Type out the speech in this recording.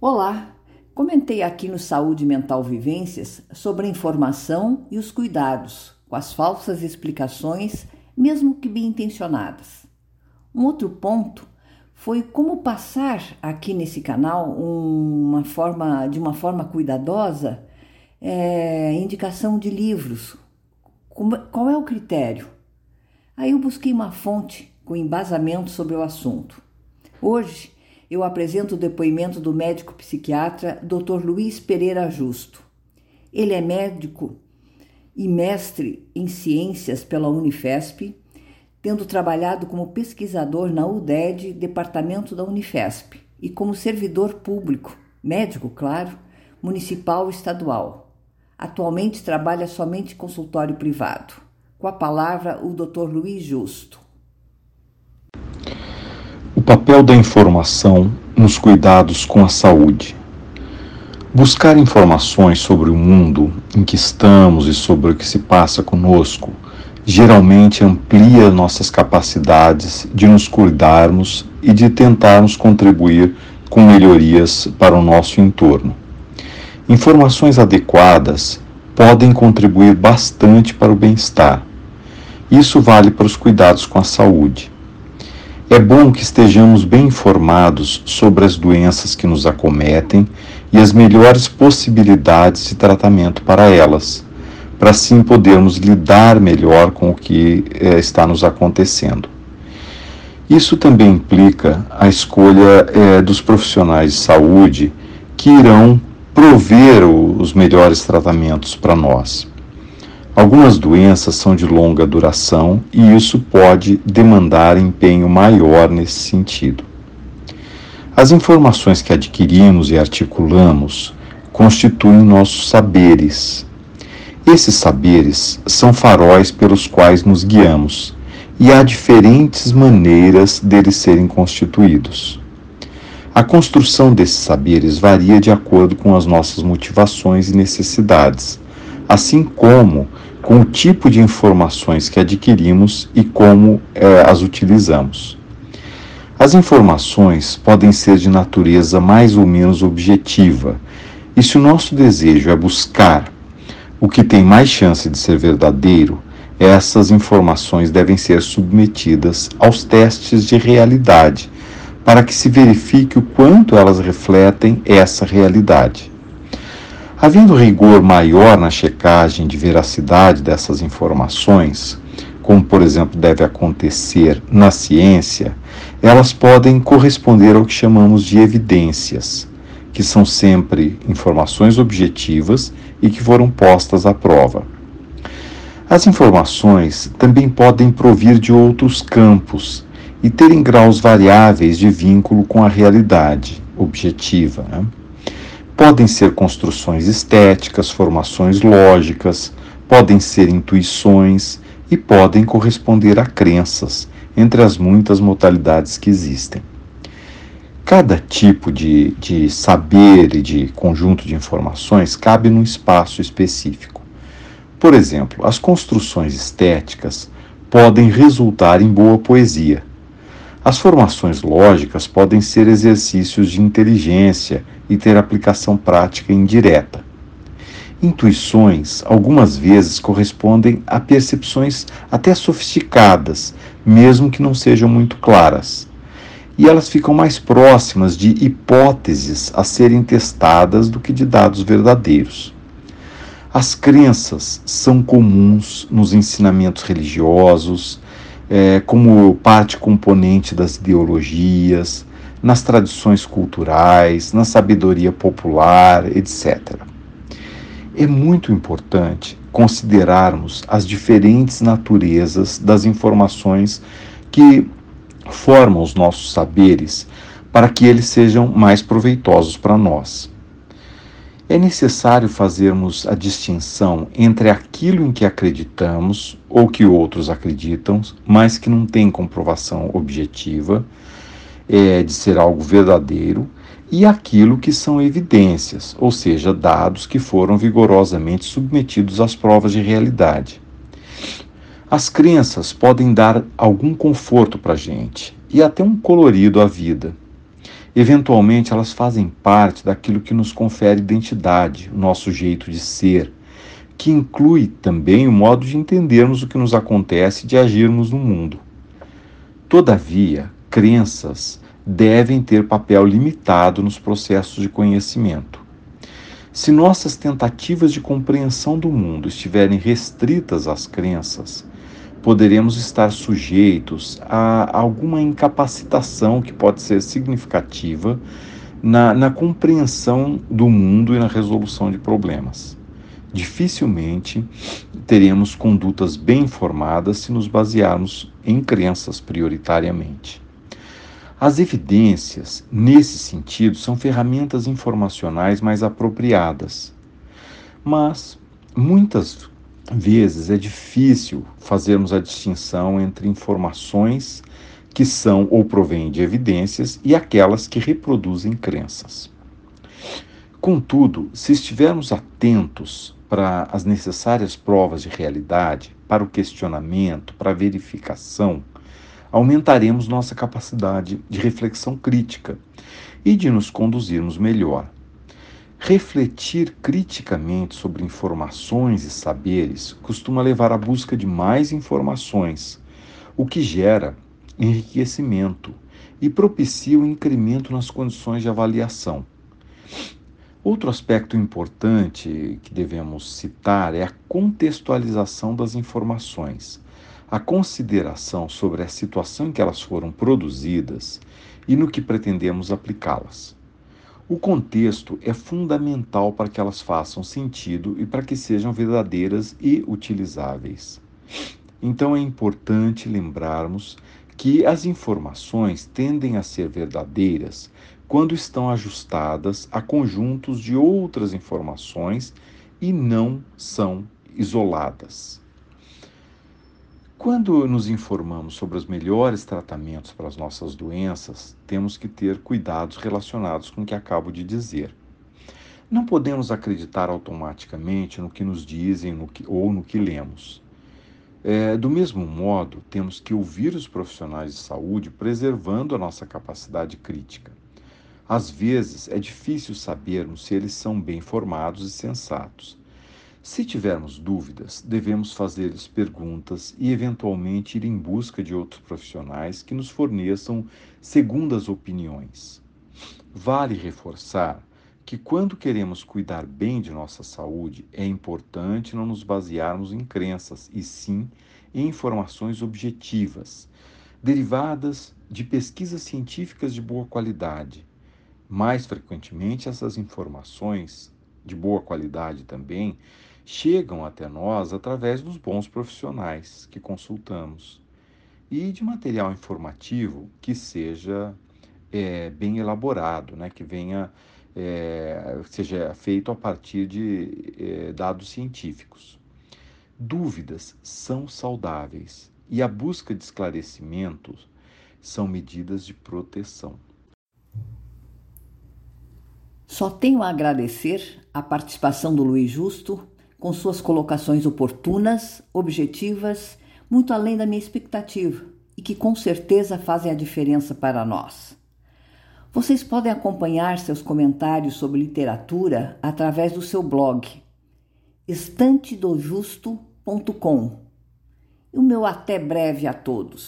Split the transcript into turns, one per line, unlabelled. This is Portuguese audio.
Olá! Comentei aqui no Saúde Mental Vivências sobre a informação e os cuidados com as falsas explicações, mesmo que bem intencionadas. Um outro ponto foi como passar aqui nesse canal uma forma, de uma forma cuidadosa é, indicação de livros. Qual é o critério? Aí eu busquei uma fonte com embasamento sobre o assunto. Hoje eu apresento o depoimento do médico psiquiatra Dr. Luiz Pereira Justo. Ele é médico e mestre em ciências pela Unifesp tendo trabalhado como pesquisador na UDED, departamento da Unifesp, e como servidor público, médico, claro, municipal e estadual. Atualmente trabalha somente em consultório privado. Com a palavra, o Dr. Luiz Justo.
Papel da informação nos cuidados com a saúde. Buscar informações sobre o mundo em que estamos e sobre o que se passa conosco geralmente amplia nossas capacidades de nos cuidarmos e de tentarmos contribuir com melhorias para o nosso entorno. Informações adequadas podem contribuir bastante para o bem-estar. Isso vale para os cuidados com a saúde. É bom que estejamos bem informados sobre as doenças que nos acometem e as melhores possibilidades de tratamento para elas para assim podermos lidar melhor com o que é, está nos acontecendo. Isso também implica a escolha é, dos profissionais de saúde que irão prover os melhores tratamentos para nós. Algumas doenças são de longa duração e isso pode demandar empenho maior nesse sentido. As informações que adquirimos e articulamos constituem nossos saberes esses saberes são faróis pelos quais nos guiamos, e há diferentes maneiras deles serem constituídos. A construção desses saberes varia de acordo com as nossas motivações e necessidades, assim como com o tipo de informações que adquirimos e como eh, as utilizamos. As informações podem ser de natureza mais ou menos objetiva, e se o nosso desejo é buscar o que tem mais chance de ser verdadeiro, essas informações devem ser submetidas aos testes de realidade, para que se verifique o quanto elas refletem essa realidade. Havendo rigor maior na checagem de veracidade dessas informações, como por exemplo deve acontecer na ciência, elas podem corresponder ao que chamamos de evidências, que são sempre informações objetivas e que foram postas à prova. As informações também podem provir de outros campos e terem graus variáveis de vínculo com a realidade objetiva. Né? Podem ser construções estéticas, formações lógicas, podem ser intuições e podem corresponder a crenças, entre as muitas modalidades que existem. Cada tipo de, de saber e de conjunto de informações cabe num espaço específico. Por exemplo, as construções estéticas podem resultar em boa poesia. As formações lógicas podem ser exercícios de inteligência e ter aplicação prática indireta. Intuições, algumas vezes, correspondem a percepções até sofisticadas, mesmo que não sejam muito claras e elas ficam mais próximas de hipóteses a serem testadas do que de dados verdadeiros. As crenças são comuns nos ensinamentos religiosos, é, como parte componente das ideologias, nas tradições culturais, na sabedoria popular, etc. É muito importante considerarmos as diferentes naturezas das informações que formam os nossos saberes para que eles sejam mais proveitosos para nós. É necessário fazermos a distinção entre aquilo em que acreditamos ou que outros acreditam, mas que não tem comprovação objetiva é, de ser algo verdadeiro, e aquilo que são evidências, ou seja, dados que foram vigorosamente submetidos às provas de realidade. As crenças podem dar algum conforto para a gente e até um colorido à vida. Eventualmente, elas fazem parte daquilo que nos confere identidade, o nosso jeito de ser, que inclui também o modo de entendermos o que nos acontece e de agirmos no mundo. Todavia, crenças devem ter papel limitado nos processos de conhecimento. Se nossas tentativas de compreensão do mundo estiverem restritas às crenças, poderemos estar sujeitos a alguma incapacitação que pode ser significativa na, na compreensão do mundo e na resolução de problemas. Dificilmente teremos condutas bem informadas se nos basearmos em crenças prioritariamente. As evidências, nesse sentido, são ferramentas informacionais mais apropriadas. Mas, muitas vezes, é difícil fazermos a distinção entre informações que são ou provêm de evidências e aquelas que reproduzem crenças. Contudo, se estivermos atentos para as necessárias provas de realidade, para o questionamento, para a verificação, aumentaremos nossa capacidade de reflexão crítica e de nos conduzirmos melhor. Refletir criticamente sobre informações e saberes costuma levar à busca de mais informações, o que gera enriquecimento e propicia o incremento nas condições de avaliação. Outro aspecto importante que devemos citar é a contextualização das informações, a consideração sobre a situação em que elas foram produzidas e no que pretendemos aplicá-las. O contexto é fundamental para que elas façam sentido e para que sejam verdadeiras e utilizáveis. Então é importante lembrarmos que as informações tendem a ser verdadeiras quando estão ajustadas a conjuntos de outras informações e não são isoladas. Quando nos informamos sobre os melhores tratamentos para as nossas doenças, temos que ter cuidados relacionados com o que acabo de dizer. Não podemos acreditar automaticamente no que nos dizem no que, ou no que lemos. É, do mesmo modo, temos que ouvir os profissionais de saúde preservando a nossa capacidade crítica. Às vezes é difícil sabermos se eles são bem formados e sensatos. Se tivermos dúvidas, devemos fazer-lhes perguntas e, eventualmente, ir em busca de outros profissionais que nos forneçam segundas opiniões. Vale reforçar que, quando queremos cuidar bem de nossa saúde, é importante não nos basearmos em crenças, e sim em informações objetivas, derivadas de pesquisas científicas de boa qualidade mais frequentemente, essas informações, de boa qualidade também, chegam até nós através dos bons profissionais que consultamos e de material informativo que seja é, bem elaborado, né, que venha é, seja feito a partir de é, dados científicos. Dúvidas são saudáveis e a busca de esclarecimentos são medidas de proteção.
Só tenho a agradecer a participação do Luiz Justo, com suas colocações oportunas, objetivas, muito além da minha expectativa e que com certeza fazem a diferença para nós. Vocês podem acompanhar seus comentários sobre literatura através do seu blog estantedojusto.com. E o meu até breve a todos.